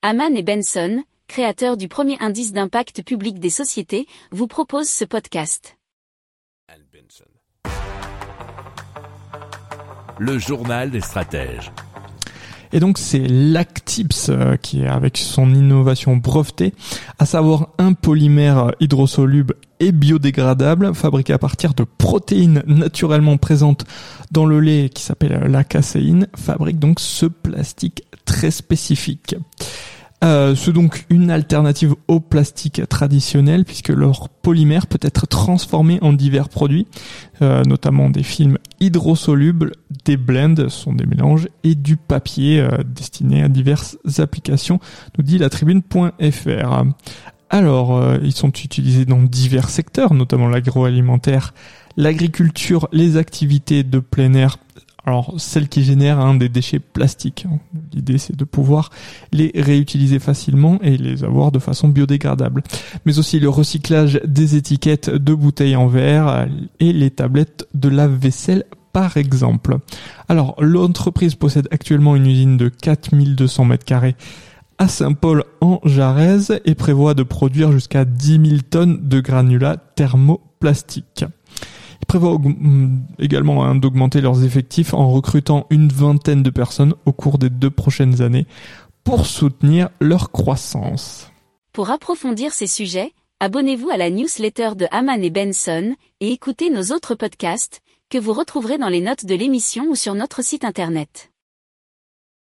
Haman et Benson, créateurs du premier indice d'impact public des sociétés, vous proposent ce podcast. Le journal des stratèges. Et donc c'est Lactips euh, qui est avec son innovation brevetée, à savoir un polymère hydrosoluble et biodégradable fabriqué à partir de protéines naturellement présentes dans le lait qui s'appelle la caséine, fabrique donc ce plastique très spécifique. Euh, c'est donc une alternative au plastique traditionnel puisque leur polymère peut être transformé en divers produits, euh, notamment des films hydrosolubles, des blends, sont des mélanges, et du papier euh, destiné à diverses applications, nous dit la tribune.fr. Alors, euh, ils sont utilisés dans divers secteurs, notamment l'agroalimentaire, l'agriculture, les activités de plein air, alors celles qui génèrent hein, des déchets plastiques. L'idée c'est de pouvoir les réutiliser facilement et les avoir de façon biodégradable. Mais aussi le recyclage des étiquettes de bouteilles en verre et les tablettes de lave-vaisselle par exemple. Alors l'entreprise possède actuellement une usine de 4200 mètres carrés à Saint-Paul en Jarez et prévoit de produire jusqu'à 10 000 tonnes de granulats thermoplastiques. Il prévoit mm, également hein, d'augmenter leurs effectifs en recrutant une vingtaine de personnes au cours des deux prochaines années pour soutenir leur croissance. Pour approfondir ces sujets, abonnez-vous à la newsletter de Haman et Benson et écoutez nos autres podcasts que vous retrouverez dans les notes de l'émission ou sur notre site internet.